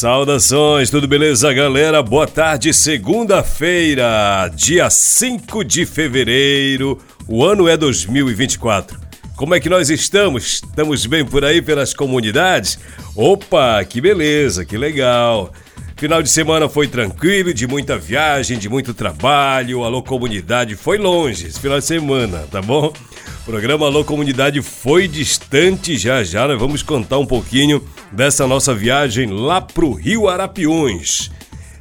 Saudações, tudo beleza, galera? Boa tarde, segunda-feira, dia 5 de fevereiro, o ano é 2024. Como é que nós estamos? Estamos bem por aí pelas comunidades? Opa, que beleza, que legal. Final de semana foi tranquilo, de muita viagem, de muito trabalho. Alô Comunidade foi longe esse final de semana, tá bom? O programa Alô Comunidade foi distante, já já nós vamos contar um pouquinho dessa nossa viagem lá pro Rio Arapiões.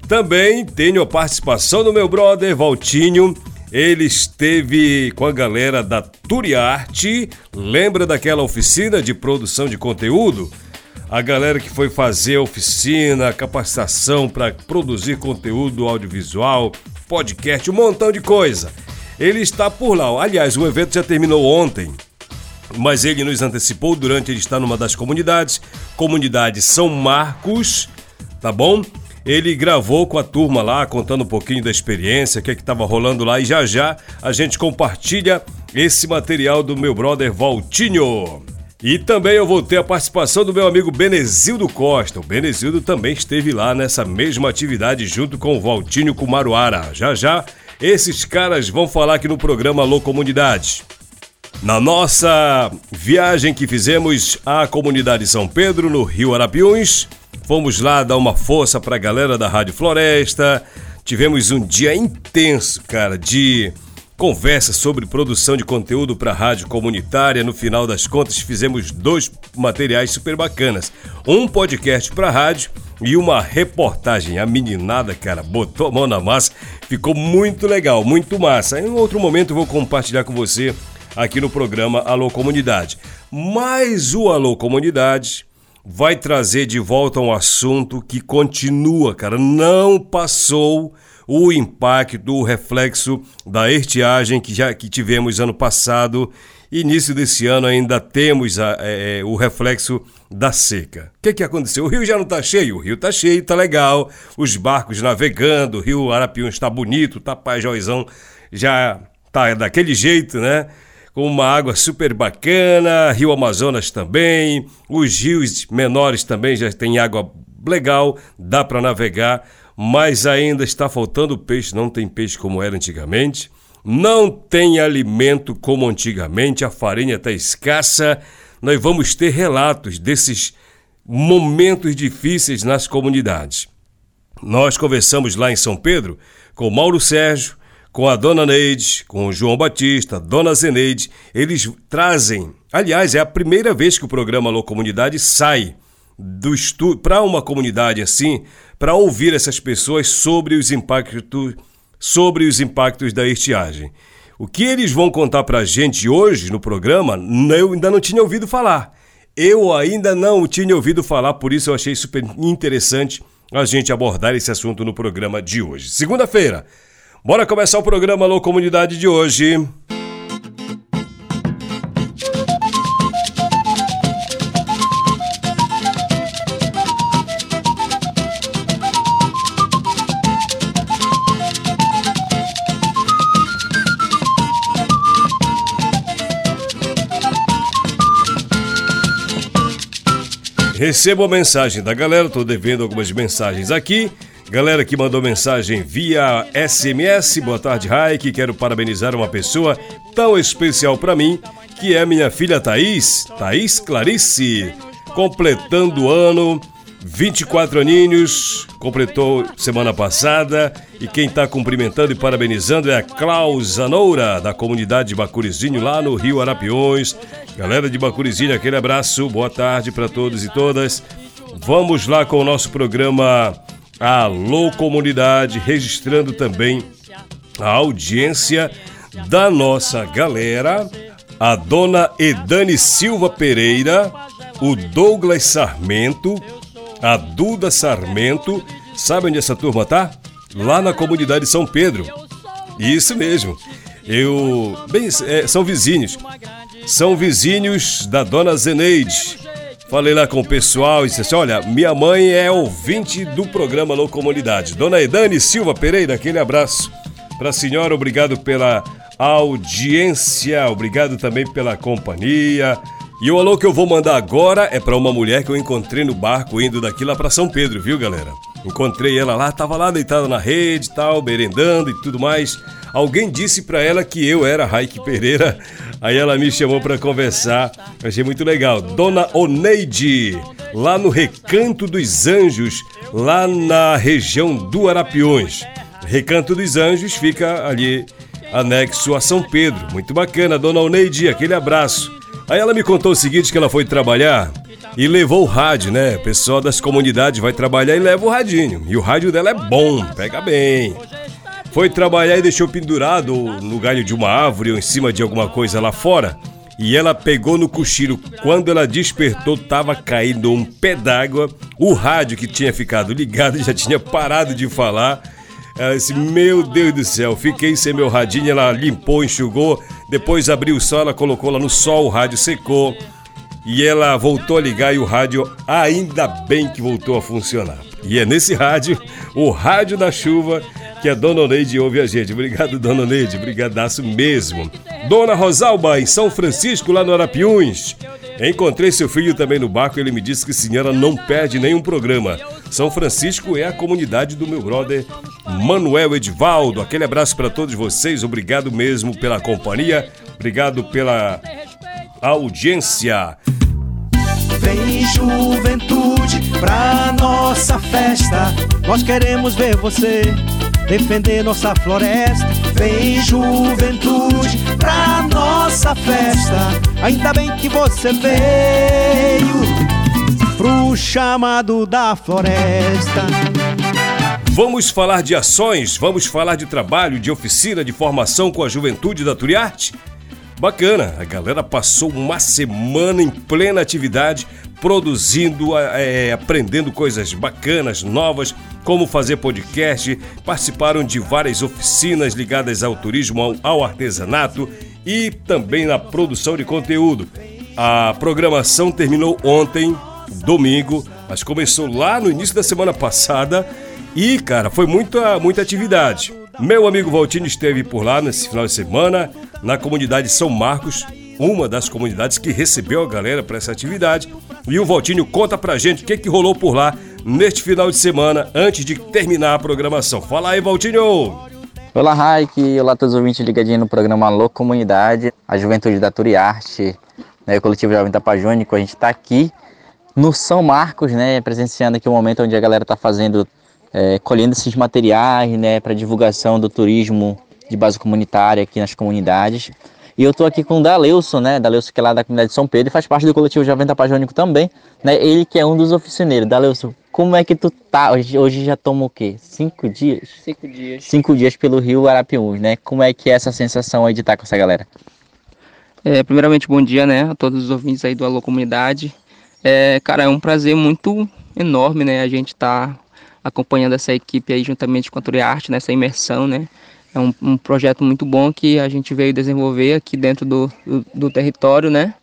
Também tenho a participação do meu brother Valtinho. Ele esteve com a galera da Turiarte. Lembra daquela oficina de produção de conteúdo? A galera que foi fazer a oficina, capacitação para produzir conteúdo audiovisual, podcast, um montão de coisa. Ele está por lá. Aliás, o evento já terminou ontem, mas ele nos antecipou durante ele estar numa das comunidades, comunidade São Marcos, tá bom? Ele gravou com a turma lá, contando um pouquinho da experiência, o que é estava rolando lá, e já já a gente compartilha esse material do meu brother Valtinho. E também eu vou ter a participação do meu amigo Benezildo Costa. O Benezildo também esteve lá nessa mesma atividade junto com o Valtinho Kumaruara. Já já esses caras vão falar aqui no programa Alô Comunidade. Na nossa viagem que fizemos à comunidade São Pedro, no Rio Arapiuns, fomos lá dar uma força para a galera da Rádio Floresta. Tivemos um dia intenso, cara, de conversa sobre produção de conteúdo para rádio comunitária. No final das contas, fizemos dois materiais super bacanas: um podcast para rádio e uma reportagem. A meninada, cara, botou a mão na massa, ficou muito legal, muito massa. Em outro momento, vou compartilhar com você aqui no programa Alô Comunidade. Mas o Alô Comunidade vai trazer de volta um assunto que continua, cara, não passou o impacto, o reflexo da estiagem que já que tivemos ano passado. Início desse ano ainda temos a, é, é o reflexo da seca. O que, que aconteceu? O rio já não está cheio? O rio está cheio, está legal. Os barcos navegando, o rio Arapiuns está bonito, Tapajózão já tá daquele jeito, né? Com uma água super bacana, Rio Amazonas também, os rios menores também já tem água legal, dá para navegar mas ainda está faltando peixe, não tem peixe como era antigamente, não tem alimento como antigamente, a farinha está escassa. Nós vamos ter relatos desses momentos difíceis nas comunidades. Nós conversamos lá em São Pedro com Mauro Sérgio, com a dona Neide, com o João Batista, dona Zeneide. Eles trazem, aliás, é a primeira vez que o programa Alô Comunidade sai do estudo para uma comunidade assim, para ouvir essas pessoas sobre os impactos sobre os impactos da estiagem. O que eles vão contar para a gente hoje no programa, eu ainda não tinha ouvido falar. Eu ainda não tinha ouvido falar, por isso eu achei super interessante a gente abordar esse assunto no programa de hoje. Segunda-feira. Bora começar o programa Alô Comunidade de hoje. Recebo a mensagem da galera, tô devendo algumas mensagens aqui. Galera que mandou mensagem via SMS, boa tarde, Raik. Quero parabenizar uma pessoa tão especial para mim, que é minha filha Thaís, Thaís Clarice, completando o ano 24 aninhos, completou semana passada e quem está cumprimentando e parabenizando é a Klaus Anoura, da comunidade de Bacurizinho, lá no Rio Arapiões. Galera de Bacurizinho, aquele abraço, boa tarde para todos e todas. Vamos lá com o nosso programa Alô Comunidade, registrando também a audiência da nossa galera, a dona Edane Silva Pereira, o Douglas Sarmento, a Duda Sarmento. Sabe onde essa turma tá? Lá na comunidade São Pedro. Isso mesmo. Eu. Bem, é, são vizinhos. São vizinhos da dona Zeneide. Falei lá com o pessoal e disse assim: olha, minha mãe é ouvinte do programa Alô Comunidade. Dona Edane Silva Pereira, aquele abraço para a senhora, obrigado pela audiência, obrigado também pela companhia. E o alô que eu vou mandar agora é para uma mulher que eu encontrei no barco indo daqui lá para São Pedro, viu, galera? Encontrei ela lá, tava lá deitada na rede, tal, merendando e tudo mais. Alguém disse para ela que eu era Raik Pereira. Aí ela me chamou para conversar. achei muito legal. Dona Oneide, lá no Recanto dos Anjos, lá na região do Arapiões. Recanto dos Anjos fica ali anexo a São Pedro. Muito bacana, Dona Oneide, aquele abraço. Aí ela me contou o seguinte: que ela foi trabalhar e levou o rádio, né? O pessoal das comunidades vai trabalhar e leva o radinho. E o rádio dela é bom, pega bem. Foi trabalhar e deixou pendurado no galho de uma árvore ou em cima de alguma coisa lá fora. E ela pegou no cochilo. Quando ela despertou, tava caindo um pé d'água. O rádio que tinha ficado ligado já tinha parado de falar. Ela disse: Meu Deus do céu, fiquei sem meu radinho. Ela limpou, enxugou. Depois abriu o sol, ela colocou lá no sol, o rádio secou. E ela voltou a ligar e o rádio ainda bem que voltou a funcionar. E é nesse rádio, o rádio da chuva, que a Dona Neide ouve a gente. Obrigado, Dona Neide, brigadaço mesmo. Dona Rosalba, em São Francisco, lá no Arapiuns. Encontrei seu filho também no barco e ele me disse que senhora não perde nenhum programa. São Francisco é a comunidade do meu brother Manuel Edvaldo. Aquele abraço para todos vocês. Obrigado mesmo pela companhia. Obrigado pela audiência. Vem juventude pra nossa festa. Nós queremos ver você defender nossa floresta. Vem juventude pra nossa festa. Ainda bem que você veio pro chamado da floresta. Vamos falar de ações, vamos falar de trabalho, de oficina, de formação com a juventude da Turiarte? Bacana, a galera passou uma semana em plena atividade, produzindo, é, aprendendo coisas bacanas, novas, como fazer podcast, participaram de várias oficinas ligadas ao turismo, ao, ao artesanato e também na produção de conteúdo. A programação terminou ontem, domingo, mas começou lá no início da semana passada e, cara, foi muita, muita atividade. Meu amigo Valtinho esteve por lá nesse final de semana, na comunidade São Marcos, uma das comunidades que recebeu a galera para essa atividade. E o Valtinho conta pra gente o que, que rolou por lá neste final de semana, antes de terminar a programação. Fala aí, Valtinho! Olá, Raik! Olá todos os ouvintes ligadinhos no programa Alô Comunidade, a Juventude da Turiarte, né, o Coletivo Jovem Tapajônico. A gente está aqui no São Marcos, né, presenciando aqui o momento onde a galera está fazendo, é, colhendo esses materiais, né, para divulgação do turismo de base comunitária aqui nas comunidades. E eu estou aqui com o Daleuson, né? Daleuson que é lá da comunidade de São Pedro e faz parte do coletivo Jovem Tapajônico também, né? Ele que é um dos oficineiros. Daleuson, como é que tu tá? Hoje, hoje já toma o quê? Cinco dias? Cinco dias. Cinco dias pelo rio Arapiuns, né? Como é que é essa sensação aí de estar com essa galera? É, primeiramente, bom dia, né? A todos os ouvintes aí do Alô Comunidade. É, cara, é um prazer muito enorme, né? A gente tá acompanhando essa equipe aí juntamente com a Turiarte nessa imersão, né? É um, um, projeto muito bom que a gente veio desenvolver aqui dentro do, do, do território, né?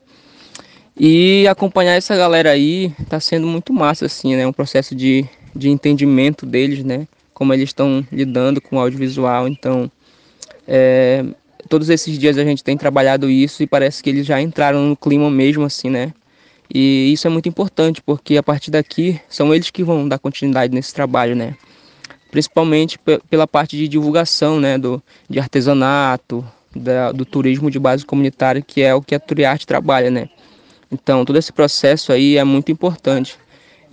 E acompanhar essa galera aí está sendo muito massa, assim, né? Um processo de, de entendimento deles, né? Como eles estão lidando com o audiovisual. Então, é, todos esses dias a gente tem trabalhado isso e parece que eles já entraram no clima mesmo, assim, né? E isso é muito importante, porque a partir daqui são eles que vão dar continuidade nesse trabalho, né? Principalmente pela parte de divulgação né, do, de artesanato, da, do turismo de base comunitária, que é o que a Turiarte trabalha, né? Então, todo esse processo aí é muito importante.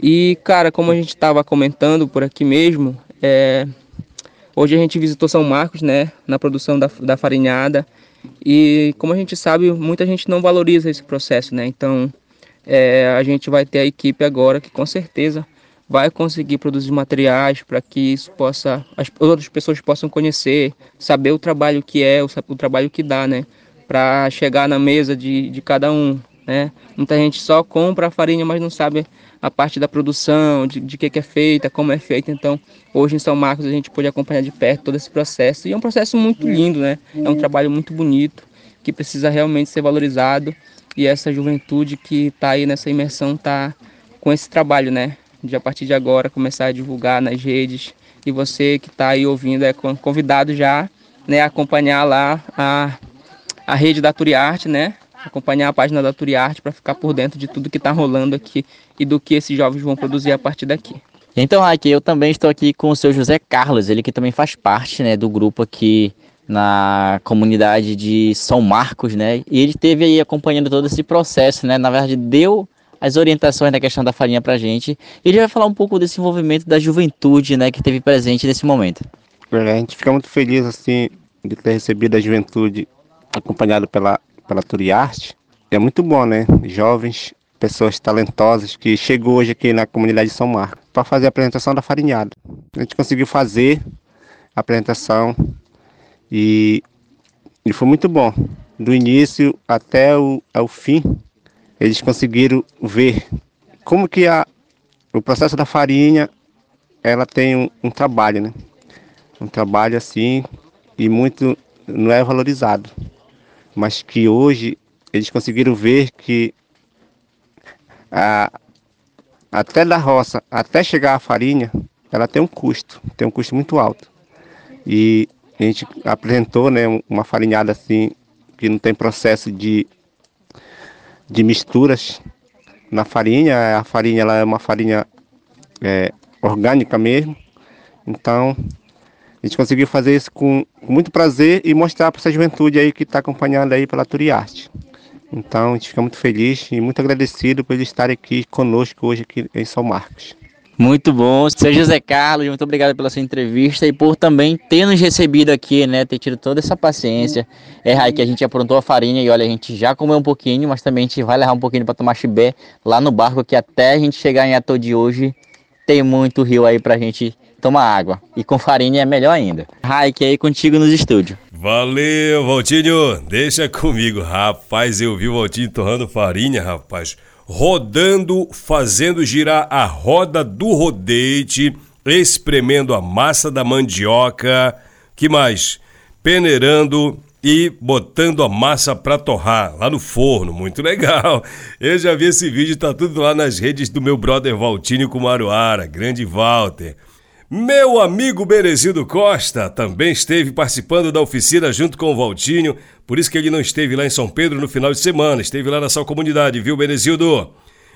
E, cara, como a gente estava comentando por aqui mesmo, é, hoje a gente visitou São Marcos, né, na produção da, da farinhada, e como a gente sabe, muita gente não valoriza esse processo, né? Então, é, a gente vai ter a equipe agora que com certeza vai conseguir produzir materiais para que isso possa as outras pessoas possam conhecer, saber o trabalho que é, o, o trabalho que dá, né? Para chegar na mesa de, de cada um, né? Muita gente só compra a farinha, mas não sabe a parte da produção, de, de que, que é feita, como é feita. Então, hoje em São Marcos a gente pode acompanhar de perto todo esse processo e é um processo muito lindo, né? É um trabalho muito bonito que precisa realmente ser valorizado e essa juventude que está aí nessa imersão está com esse trabalho, né? De a partir de agora começar a divulgar nas redes. E você que está aí ouvindo é convidado já né, a acompanhar lá a, a rede da Turiarte, né? Acompanhar a página da Turiarte para ficar por dentro de tudo que está rolando aqui e do que esses jovens vão produzir a partir daqui. Então, aqui eu também estou aqui com o seu José Carlos, ele que também faz parte né, do grupo aqui na comunidade de São Marcos, né? E ele esteve aí acompanhando todo esse processo, né? Na verdade, deu as orientações da questão da farinha para a gente. E ele vai falar um pouco desse envolvimento da juventude, né, que teve presente nesse momento. É, a gente fica muito feliz assim de ter recebido a juventude acompanhado pela pela Turiarte. É muito bom, né? Jovens, pessoas talentosas que chegou hoje aqui na comunidade de São Marcos para fazer a apresentação da farinhada. A gente conseguiu fazer a apresentação e, e foi muito bom. Do início até o, ao fim, eles conseguiram ver como que a, o processo da farinha ela tem um, um trabalho, né? Um trabalho assim e muito não é valorizado, mas que hoje eles conseguiram ver que a, até da roça, até chegar a farinha, ela tem um custo, tem um custo muito alto. E a gente apresentou né, uma farinhada assim, que não tem processo de de misturas na farinha. A farinha ela é uma farinha é, orgânica mesmo. Então a gente conseguiu fazer isso com, muito prazer e mostrar para essa juventude aí que está acompanhando aí pela Turiarte. Então a gente fica muito feliz e muito agradecido por eles estarem aqui conosco hoje aqui em São Marcos. Muito bom. Seu José Carlos, muito obrigado pela sua entrevista e por também ter nos recebido aqui, né? Ter tido toda essa paciência. É, Rai, que a gente aprontou a farinha e olha, a gente já comeu um pouquinho, mas também a gente vai levar um pouquinho para tomar chibé lá no barco, que até a gente chegar em Atô de hoje tem muito rio aí pra gente tomar água. E com farinha é melhor ainda. Rai, que é aí contigo nos estúdios. Valeu, Valtinho. Deixa comigo. Rapaz, eu vi o Valtinho torrando farinha, rapaz rodando, fazendo girar a roda do rodete, espremendo a massa da mandioca, que mais? Peneirando e botando a massa para torrar lá no forno, muito legal. Eu já vi esse vídeo, tá tudo lá nas redes do meu brother Valtinho Kumaruara, grande Walter. Meu amigo Berezildo Costa também esteve participando da oficina junto com o Valtinho, por isso que ele não esteve lá em São Pedro no final de semana, esteve lá na sua comunidade, viu, Berezildo?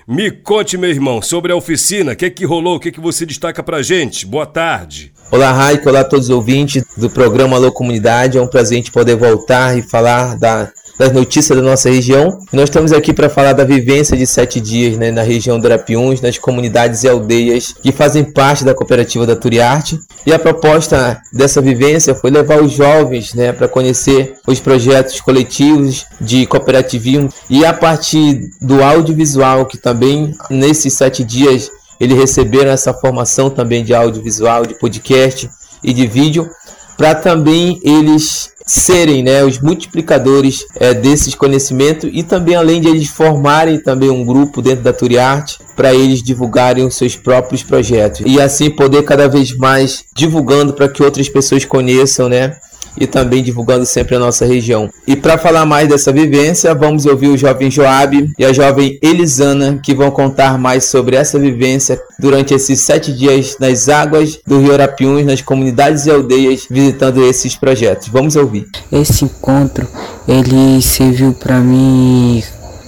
Me conte, meu irmão, sobre a oficina, o que é que rolou, o que é que você destaca pra gente? Boa tarde. Olá, Raik, olá a todos os ouvintes do programa Alô Comunidade, é um prazer poder voltar e falar da das notícias da nossa região. Nós estamos aqui para falar da vivência de sete dias né, na região do Arapiuns, nas comunidades e aldeias que fazem parte da cooperativa da Turiarte. E a proposta dessa vivência foi levar os jovens né, para conhecer os projetos coletivos de cooperativismo e a partir do audiovisual, que também nesses sete dias eles receberam essa formação também de audiovisual, de podcast e de vídeo, para também eles serem né, os multiplicadores é, desses conhecimentos e também além de eles formarem também um grupo dentro da Turiarte para eles divulgarem os seus próprios projetos. E assim poder cada vez mais divulgando para que outras pessoas conheçam né, e também divulgando sempre a nossa região. E para falar mais dessa vivência, vamos ouvir o jovem Joab e a jovem Elisana, que vão contar mais sobre essa vivência durante esses sete dias nas águas do Rio Arapiuns, nas comunidades e aldeias, visitando esses projetos. Vamos ouvir. Esse encontro, ele serviu para mim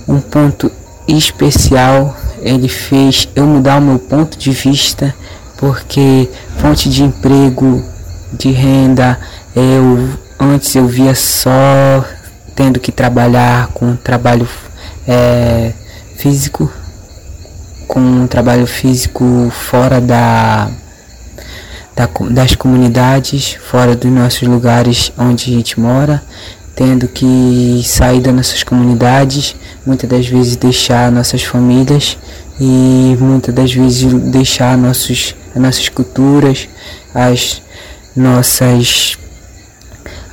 um ponto especial. Ele fez eu mudar o meu ponto de vista, porque fonte de emprego, de renda, eu antes eu via só tendo que trabalhar com trabalho é, físico, com um trabalho físico fora da, da, das comunidades, fora dos nossos lugares onde a gente mora, tendo que sair das nossas comunidades, muitas das vezes deixar nossas famílias e muitas das vezes deixar nossos, as nossas culturas, as nossas,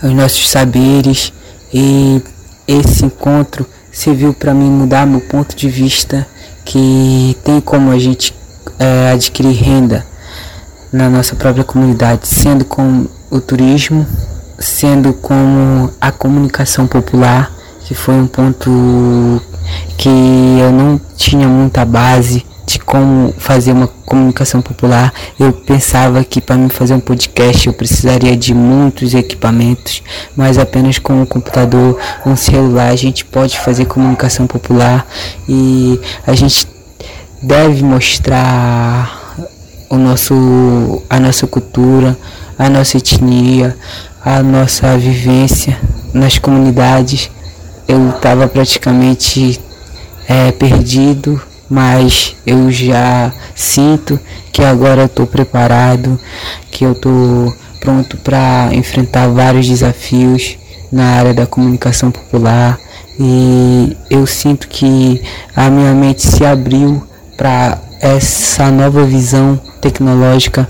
os nossos saberes. E esse encontro serviu para mim mudar meu ponto de vista que tem como a gente é, adquirir renda na nossa própria comunidade, sendo com o turismo, sendo como a comunicação popular, que foi um ponto que eu não tinha muita base de como fazer uma comunicação popular. Eu pensava que para mim fazer um podcast eu precisaria de muitos equipamentos, mas apenas com um computador, um celular a gente pode fazer comunicação popular e a gente deve mostrar o nosso a nossa cultura, a nossa etnia, a nossa vivência nas comunidades. Eu estava praticamente é, perdido, mas eu já sinto que agora estou preparado, que eu estou pronto para enfrentar vários desafios na área da comunicação popular e eu sinto que a minha mente se abriu para essa nova visão tecnológica.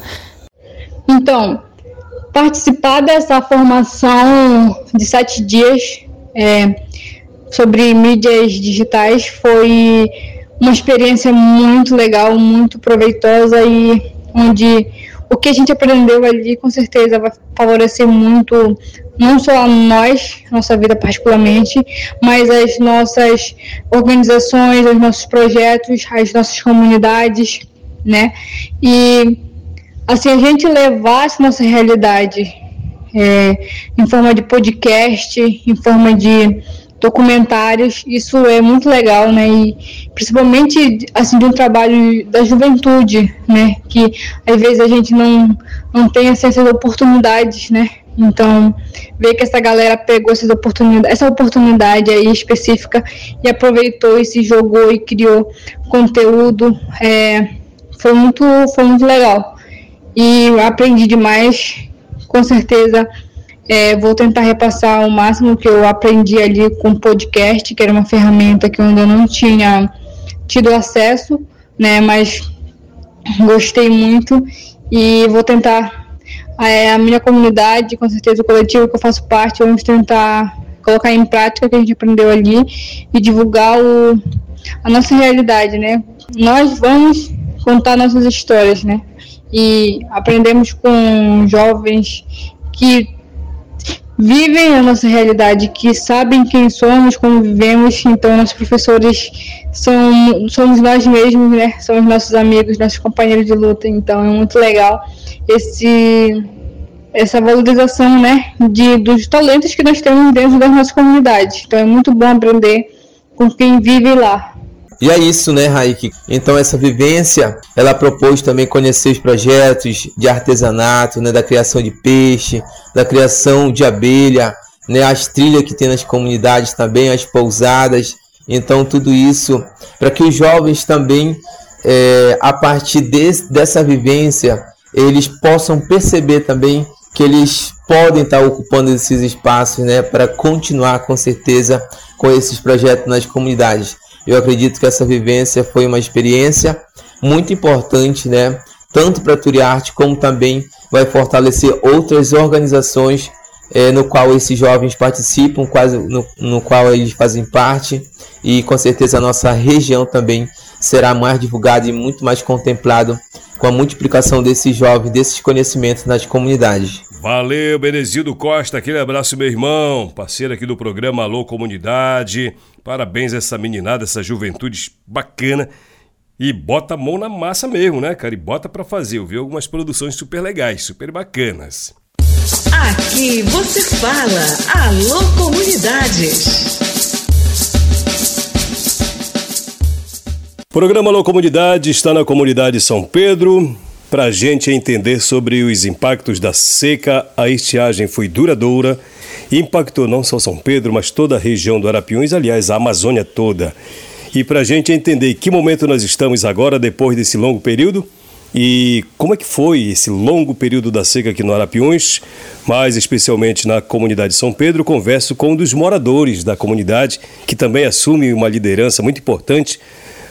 Então, participar dessa formação de sete dias é, sobre mídias digitais foi uma experiência muito legal, muito proveitosa e onde o que a gente aprendeu ali com certeza vai favorecer muito não só a nós, nossa vida particularmente, mas as nossas organizações, os nossos projetos, as nossas comunidades, né? E assim a gente levar essa nossa realidade é, em forma de podcast, em forma de documentários, isso é muito legal, né? E principalmente assim de um trabalho da juventude, né? Que às vezes a gente não não tem acesso às oportunidades, né? Então, ver que essa galera pegou essas oportunidades, essa oportunidade aí específica e aproveitou e se jogou e criou conteúdo, é, foi muito, foi muito legal. E aprendi demais, com certeza é, vou tentar repassar o máximo que eu aprendi ali com podcast, que era uma ferramenta que eu ainda não tinha tido acesso, né? Mas gostei muito e vou tentar é, a minha comunidade, com certeza o coletivo que eu faço parte, vamos tentar colocar em prática o que a gente aprendeu ali e divulgar o, a nossa realidade, né? Nós vamos contar nossas histórias, né? E aprendemos com jovens que vivem a nossa realidade, que sabem quem somos, como vivemos, então nossos professores são, somos nós mesmos, né? São os nossos amigos, nossos companheiros de luta, então é muito legal esse essa valorização, né, de, dos talentos que nós temos dentro das nossas comunidades. Então é muito bom aprender com quem vive lá. E é isso, né, Raik? Então essa vivência, ela propôs também conhecer os projetos de artesanato, né, da criação de peixe, da criação de abelha, né, as trilhas que tem nas comunidades também, as pousadas. Então tudo isso para que os jovens também, é, a partir de, dessa vivência, eles possam perceber também que eles podem estar ocupando esses espaços, né, para continuar com certeza com esses projetos nas comunidades. Eu acredito que essa vivência foi uma experiência muito importante, né? Tanto para a Turiarte como também vai fortalecer outras organizações é, no qual esses jovens participam, quase no, no qual eles fazem parte e com certeza a nossa região também será mais divulgada e muito mais contemplado com a multiplicação desses jovens, desses conhecimentos nas comunidades. Valeu, Benezildo Costa, aquele abraço, meu irmão, parceiro aqui do programa Alô Comunidade. Parabéns a essa meninada, essa juventude bacana. E bota a mão na massa mesmo, né, cara? E bota pra fazer. Eu vi algumas produções super legais, super bacanas. Aqui você fala, Alô Comunidades. Programa Alô Comunidade está na comunidade São Pedro, para a gente entender sobre os impactos da seca, a estiagem foi duradoura e impactou não só São Pedro, mas toda a região do Arapiuns, aliás, a Amazônia toda. E para a gente entender que momento nós estamos agora, depois desse longo período, E como é que foi esse longo período da seca aqui no Arapiuns, mais especialmente na comunidade de São Pedro? Converso com um dos moradores da comunidade, que também assume uma liderança muito importante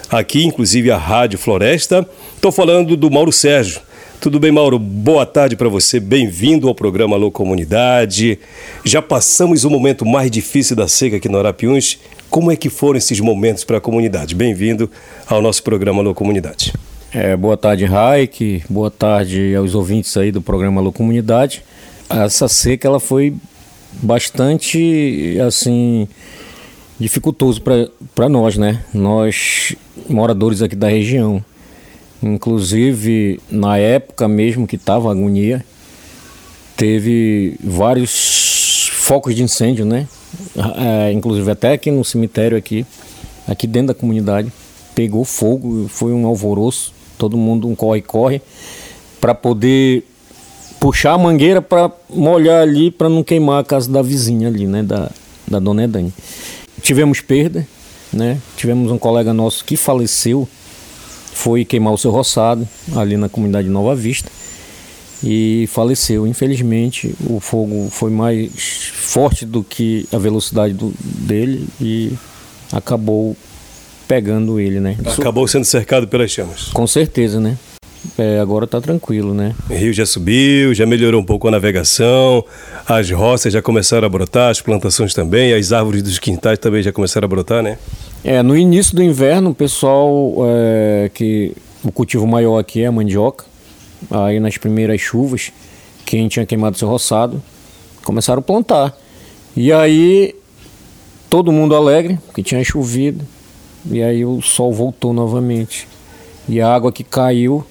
aqui, inclusive a Rádio Floresta. Estou falando do Mauro Sérgio. Tudo bem, Mauro? Boa tarde para você. Bem-vindo ao programa Alô Comunidade. Já passamos o momento mais difícil da seca aqui no Arapiuns. Como é que foram esses momentos para a comunidade? Bem-vindo ao nosso programa Alô Comunidade. É, boa tarde, Raik. Boa tarde aos ouvintes aí do programa Alô Comunidade. Essa seca ela foi bastante assim dificultoso para nós, né? Nós moradores aqui da região. Inclusive, na época mesmo que estava agonia, teve vários focos de incêndio, né? É, inclusive até aqui no cemitério aqui, aqui dentro da comunidade, pegou fogo, foi um alvoroço todo mundo um corre-corre para poder puxar a mangueira para molhar ali para não queimar a casa da vizinha ali, né, da, da dona Edane. Tivemos perda, né? Tivemos um colega nosso que faleceu, foi queimar o seu roçado ali na comunidade de Nova Vista e faleceu. Infelizmente, o fogo foi mais forte do que a velocidade do, dele e acabou pegando ele, né? Acabou sendo cercado pelas chamas. Com certeza, né? É, agora está tranquilo, né? O rio já subiu, já melhorou um pouco a navegação, as roças já começaram a brotar, as plantações também, as árvores dos quintais também já começaram a brotar, né? É, no início do inverno, o pessoal é, que o cultivo maior aqui é a mandioca, aí nas primeiras chuvas, quem tinha queimado seu roçado, começaram a plantar. E aí todo mundo alegre, que tinha chovido, e aí o sol voltou novamente. E a água que caiu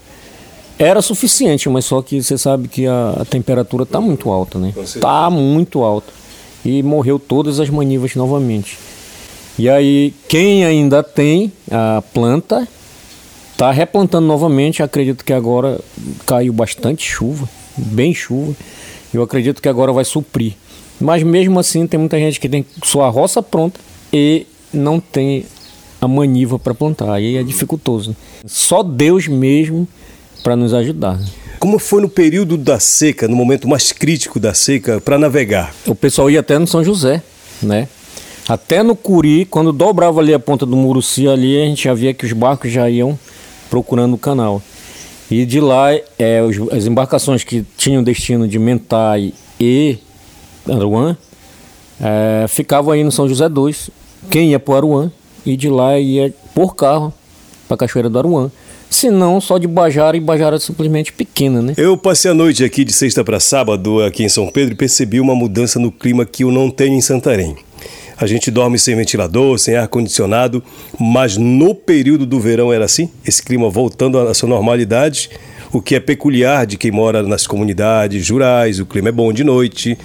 era suficiente, mas só que você sabe que a, a temperatura está muito alta, né? Está muito alta. E morreu todas as manivas novamente. E aí, quem ainda tem a planta, está replantando novamente. Acredito que agora caiu bastante chuva, bem chuva. Eu acredito que agora vai suprir. Mas mesmo assim, tem muita gente que tem sua roça pronta e não tem a maniva para plantar. Aí é dificultoso. Só Deus mesmo para nos ajudar. Como foi no período da seca, no momento mais crítico da seca, para navegar? O pessoal ia até no São José, né? Até no Curi, quando dobrava ali a ponta do Muruci ali, a gente já via que os barcos já iam procurando o canal. E de lá, é, as embarcações que tinham destino de Mentai e Aruã, é, ficavam aí no São José 2. Quem ia para Aruã e de lá ia por carro para Cachoeira do Aruã. Se não, só de Bajara e Bajara simplesmente pequena, né? Eu passei a noite aqui de sexta para sábado aqui em São Pedro e percebi uma mudança no clima que eu não tenho em Santarém. A gente dorme sem ventilador, sem ar condicionado, mas no período do verão era assim, esse clima voltando à sua normalidade, o que é peculiar de quem mora nas comunidades rurais, o clima é bom de noite.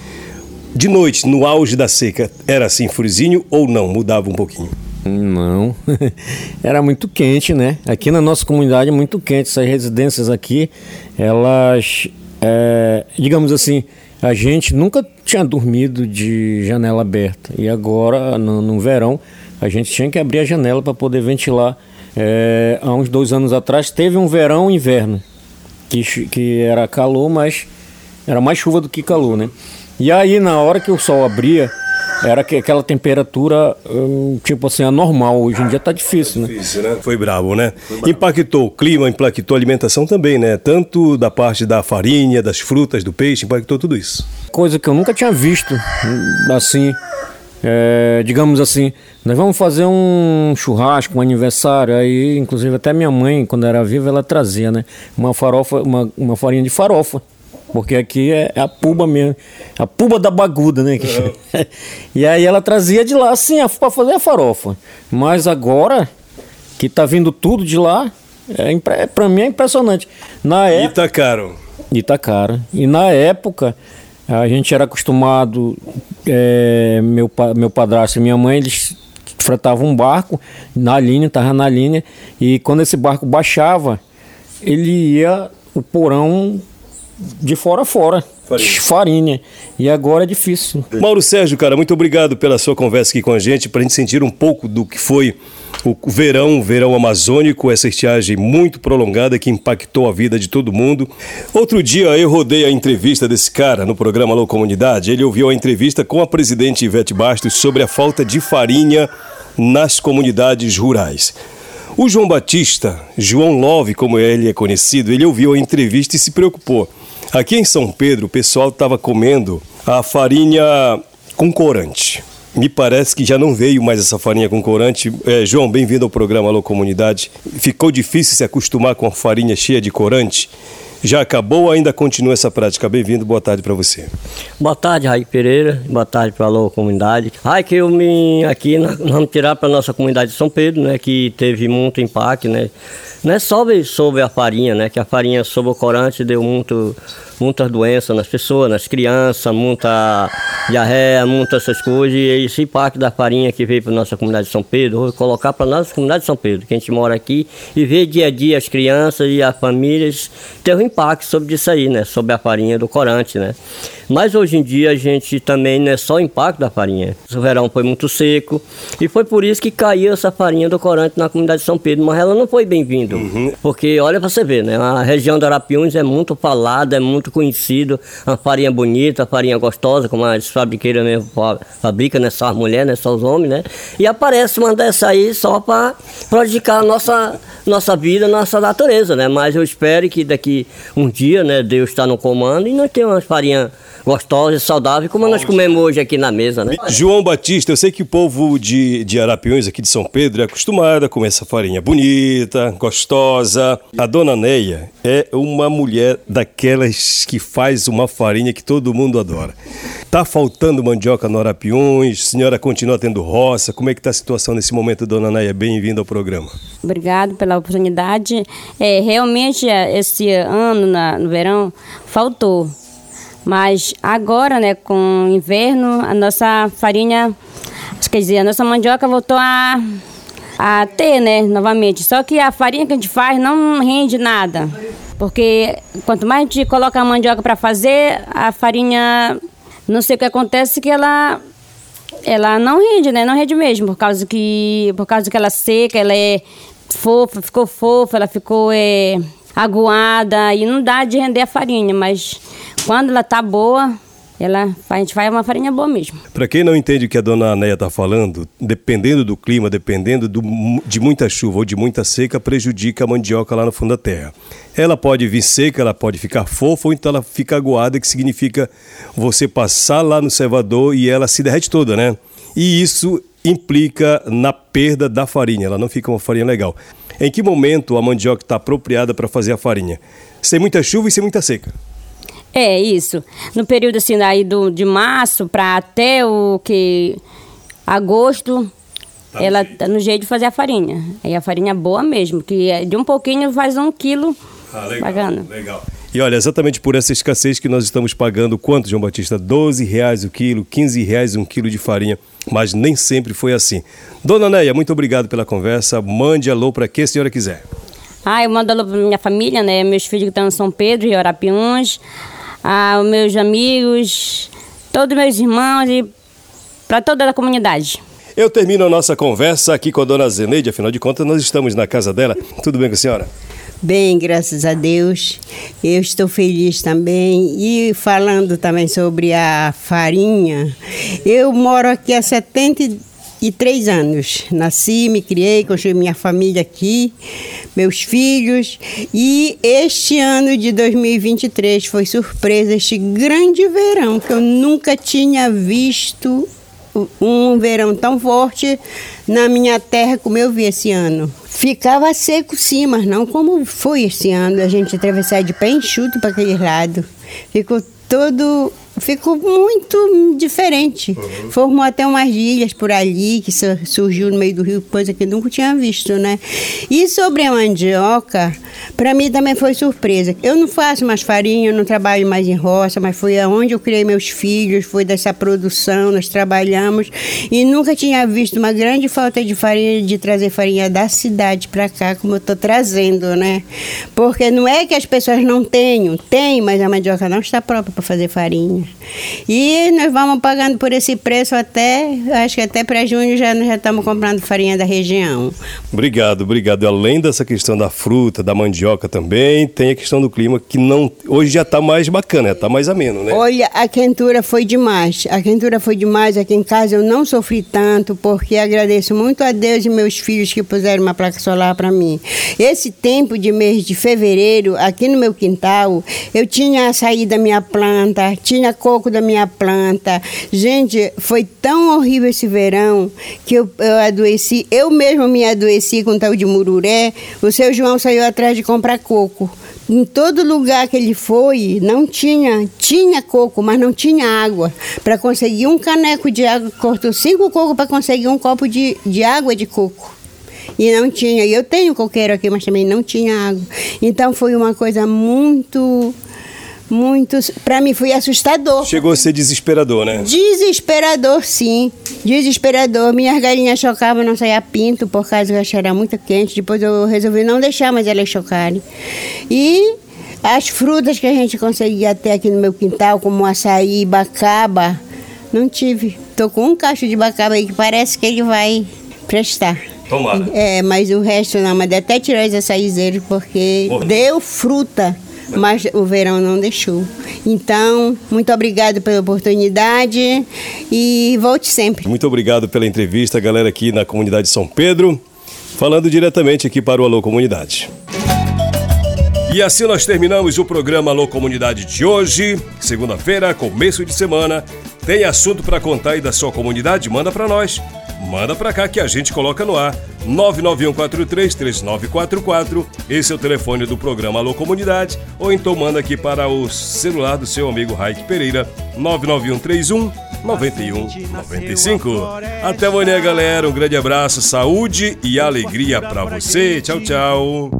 De noite, no auge da seca, era assim friozinho ou não? Mudava um pouquinho? Não, era muito quente, né? Aqui na nossa comunidade é muito quente. Essas residências aqui, elas, é, digamos assim, a gente nunca tinha dormido de janela aberta. E agora, no, no verão, a gente tinha que abrir a janela para poder ventilar. É, há uns dois anos atrás teve um verão e inverno, que, que era calor, mas era mais chuva do que calor, né? E aí, na hora que o sol abria, era que, aquela temperatura, hum, tipo assim, anormal. Hoje em dia tá difícil, né? Difícil, né? Foi brabo, né? Foi bravo. Impactou o clima, impactou a alimentação também, né? Tanto da parte da farinha, das frutas, do peixe, impactou tudo isso. Coisa que eu nunca tinha visto, assim, é, digamos assim, nós vamos fazer um churrasco, um aniversário, aí inclusive até minha mãe, quando era viva, ela trazia, né? Uma farofa, uma, uma farinha de farofa. Porque aqui é, é a puba mesmo. A puba da baguda, né? Uhum. e aí ela trazia de lá, assim, para fazer a farofa. Mas agora, que tá vindo tudo de lá, é, é para mim é impressionante. Na época, e tá caro. E tá caro. E na época, a gente era acostumado, é, meu, meu padrasto e minha mãe, eles fretavam um barco na linha, tava na linha, e quando esse barco baixava, ele ia, o porão de fora a fora. farinha. farinha. E agora é difícil. Mauro Sérgio, cara, muito obrigado pela sua conversa aqui com a gente, para a gente sentir um pouco do que foi o verão, o verão amazônico, essa estiagem muito prolongada que impactou a vida de todo mundo. Outro dia eu rodei a entrevista desse cara no programa Alô Comunidade. Ele ouviu a entrevista com a presidente Ivete Bastos sobre a falta de farinha nas comunidades rurais. O João Batista, João Love, como ele é conhecido, ele ouviu a entrevista e se preocupou. Aqui em São Pedro, o pessoal estava comendo a farinha com corante. Me parece que já não veio mais essa farinha com corante. É, João, bem-vindo ao programa Alô Comunidade. Ficou difícil se acostumar com a farinha cheia de corante? Já acabou ou ainda continua essa prática? Bem-vindo, boa tarde para você. Boa tarde, Raik Pereira. Boa tarde para a Comunidade. Raik, eu me aqui vamos tirar para nossa comunidade de São Pedro, né, que teve muito impacto, né? Não é só sobre a farinha, né, que a farinha sobre o corante deu muito muitas doenças nas pessoas, nas crianças, muita diarreia, muitas essas coisas. E esse impacto da farinha que veio para nossa comunidade de São Pedro, vou colocar para nossa comunidade de São Pedro, que a gente mora aqui e vê dia a dia as crianças e as famílias ter um impacto sobre isso aí, né? Sobre a farinha do corante, né? Mas hoje em dia a gente também não é só o impacto da farinha. O verão foi muito seco e foi por isso que caiu essa farinha do corante na comunidade de São Pedro, mas ela não foi bem-vindo. Uhum. Porque olha para você ver, né? A região do Arapiuns é muito falada, é muito conhecido, a farinha bonita, a farinha gostosa, como as fabriqueiras mesmo fabricam, né? Só as mulheres, né? Só os homens, né? E aparece uma dessa aí só para prejudicar a nossa, nossa vida, nossa natureza, né? Mas eu espero que daqui um dia, né? Deus está no comando e nós temos umas farinhas gostosa e saudável, como nós comemos hoje aqui na mesa, né? João Batista, eu sei que o povo de, de Arapiões, aqui de São Pedro, é acostumado a comer essa farinha bonita, gostosa. A dona Neia é uma mulher daquelas que faz uma farinha que todo mundo adora. Tá faltando mandioca no Arapiões? A senhora continua tendo roça? Como é que tá a situação nesse momento, dona Neia? Bem-vinda ao programa. Obrigado pela oportunidade. É, realmente, esse ano, na, no verão, faltou mas agora, né, com o inverno, a nossa farinha, quer dizer, a nossa mandioca voltou a, a ter, né, novamente. Só que a farinha que a gente faz não rende nada. Porque quanto mais a gente coloca a mandioca para fazer, a farinha, não sei o que acontece, que ela ela não rende, né? Não rende mesmo, por causa que por causa que ela é seca, ela é fofa, ficou fofa, ela ficou é, aguada e não dá de render a farinha, mas quando ela tá boa, ela, a gente faz uma farinha boa mesmo. Para quem não entende o que a dona Anéia está falando, dependendo do clima, dependendo do, de muita chuva ou de muita seca, prejudica a mandioca lá no fundo da terra. Ela pode vir seca, ela pode ficar fofa ou então ela fica aguada, que significa você passar lá no cevador e ela se derrete toda, né? E isso implica na perda da farinha, ela não fica uma farinha legal. Em que momento a mandioca está apropriada para fazer a farinha? Sem muita chuva e sem muita seca. É, isso. No período assim aí do, de março para até o que agosto, tá ela tá no jeito de fazer a farinha. Aí a farinha boa mesmo, que é de um pouquinho faz um quilo. Ah, legal, bacana. legal. E olha, exatamente por essa escassez que nós estamos pagando quanto, João Batista? 12 reais o quilo, 15 reais um quilo de farinha, mas nem sempre foi assim. Dona Neia, muito obrigado pela conversa. Mande alô para quem a senhora quiser. Ah, eu mando alô para minha família, né? Meus filhos que estão em São Pedro e Orapiuns aos meus amigos, todos meus irmãos e para toda a comunidade. Eu termino a nossa conversa aqui com a dona Zeneide, afinal de contas nós estamos na casa dela. Tudo bem com a senhora? Bem, graças a Deus. Eu estou feliz também. E falando também sobre a farinha, eu moro aqui há 70 e três anos. Nasci, me criei, construí minha família aqui, meus filhos. E este ano de 2023 foi surpresa, este grande verão que eu nunca tinha visto um verão tão forte na minha terra como eu vi esse ano. Ficava seco sim, mas não como foi esse ano. A gente atravessar de pé enxuto para aquele lado. Ficou todo ficou muito diferente. Formou até umas ilhas por ali, que su- surgiu no meio do rio, coisa que eu nunca tinha visto, né? E sobre a mandioca, para mim também foi surpresa. Eu não faço mais farinha, eu não trabalho mais em roça, mas foi aonde eu criei meus filhos, foi dessa produção, nós trabalhamos e nunca tinha visto uma grande falta de farinha, de trazer farinha da cidade para cá, como eu estou trazendo, né? Porque não é que as pessoas não tenham, tem, mas a mandioca não está própria para fazer farinha. E nós vamos pagando por esse preço até, acho que até para junho já nós já estamos comprando farinha da região. Obrigado, obrigado. Além dessa questão da fruta, da mandioca também, tem a questão do clima que não hoje já está mais bacana, já está mais ameno, né? Olha, a quentura foi demais. A quentura foi demais. Aqui em casa eu não sofri tanto, porque agradeço muito a Deus e meus filhos que puseram uma placa solar para mim. Esse tempo de mês de fevereiro, aqui no meu quintal, eu tinha açaí da minha planta, tinha coco da minha planta. Gente, foi tão horrível esse verão que eu, eu adoeci. Eu mesmo me adoeci com tal de mururé. O seu João saiu atrás de comprar coco. Em todo lugar que ele foi, não tinha, tinha coco, mas não tinha água. Para conseguir um caneco de água, cortou cinco cocos para conseguir um copo de, de água de coco. E não tinha. E eu tenho coqueiro aqui, mas também não tinha água. Então foi uma coisa muito, muito. Para mim foi assustador. Chegou a ser desesperador, né? Desesperador, sim. Desesperador. Minhas galinhas chocavam, não saía pinto por causa que era muito quente. Depois eu resolvi não deixar mais elas chocarem. E as frutas que a gente conseguia ter aqui no meu quintal, como açaí, bacaba, não tive. Tô com um cacho de bacaba aí que parece que ele vai prestar. Tomara. É, mas o resto não, mas até tirar os açaizeiros porque Porra. deu fruta, mas o verão não deixou. Então, muito obrigado pela oportunidade e volte sempre. Muito obrigado pela entrevista, galera aqui na comunidade São Pedro, falando diretamente aqui para o Alô Comunidade. E assim nós terminamos o programa Alô Comunidade de hoje, segunda-feira, começo de semana. Tem assunto para contar aí da sua comunidade? Manda para nós. Manda para cá que a gente coloca no ar. 991433944. Esse é o telefone do programa Alô Comunidade. Ou então manda aqui para o celular do seu amigo Raik Pereira. 99131 9195. Até amanhã, galera. Um grande abraço, saúde e alegria para você. Tchau, tchau.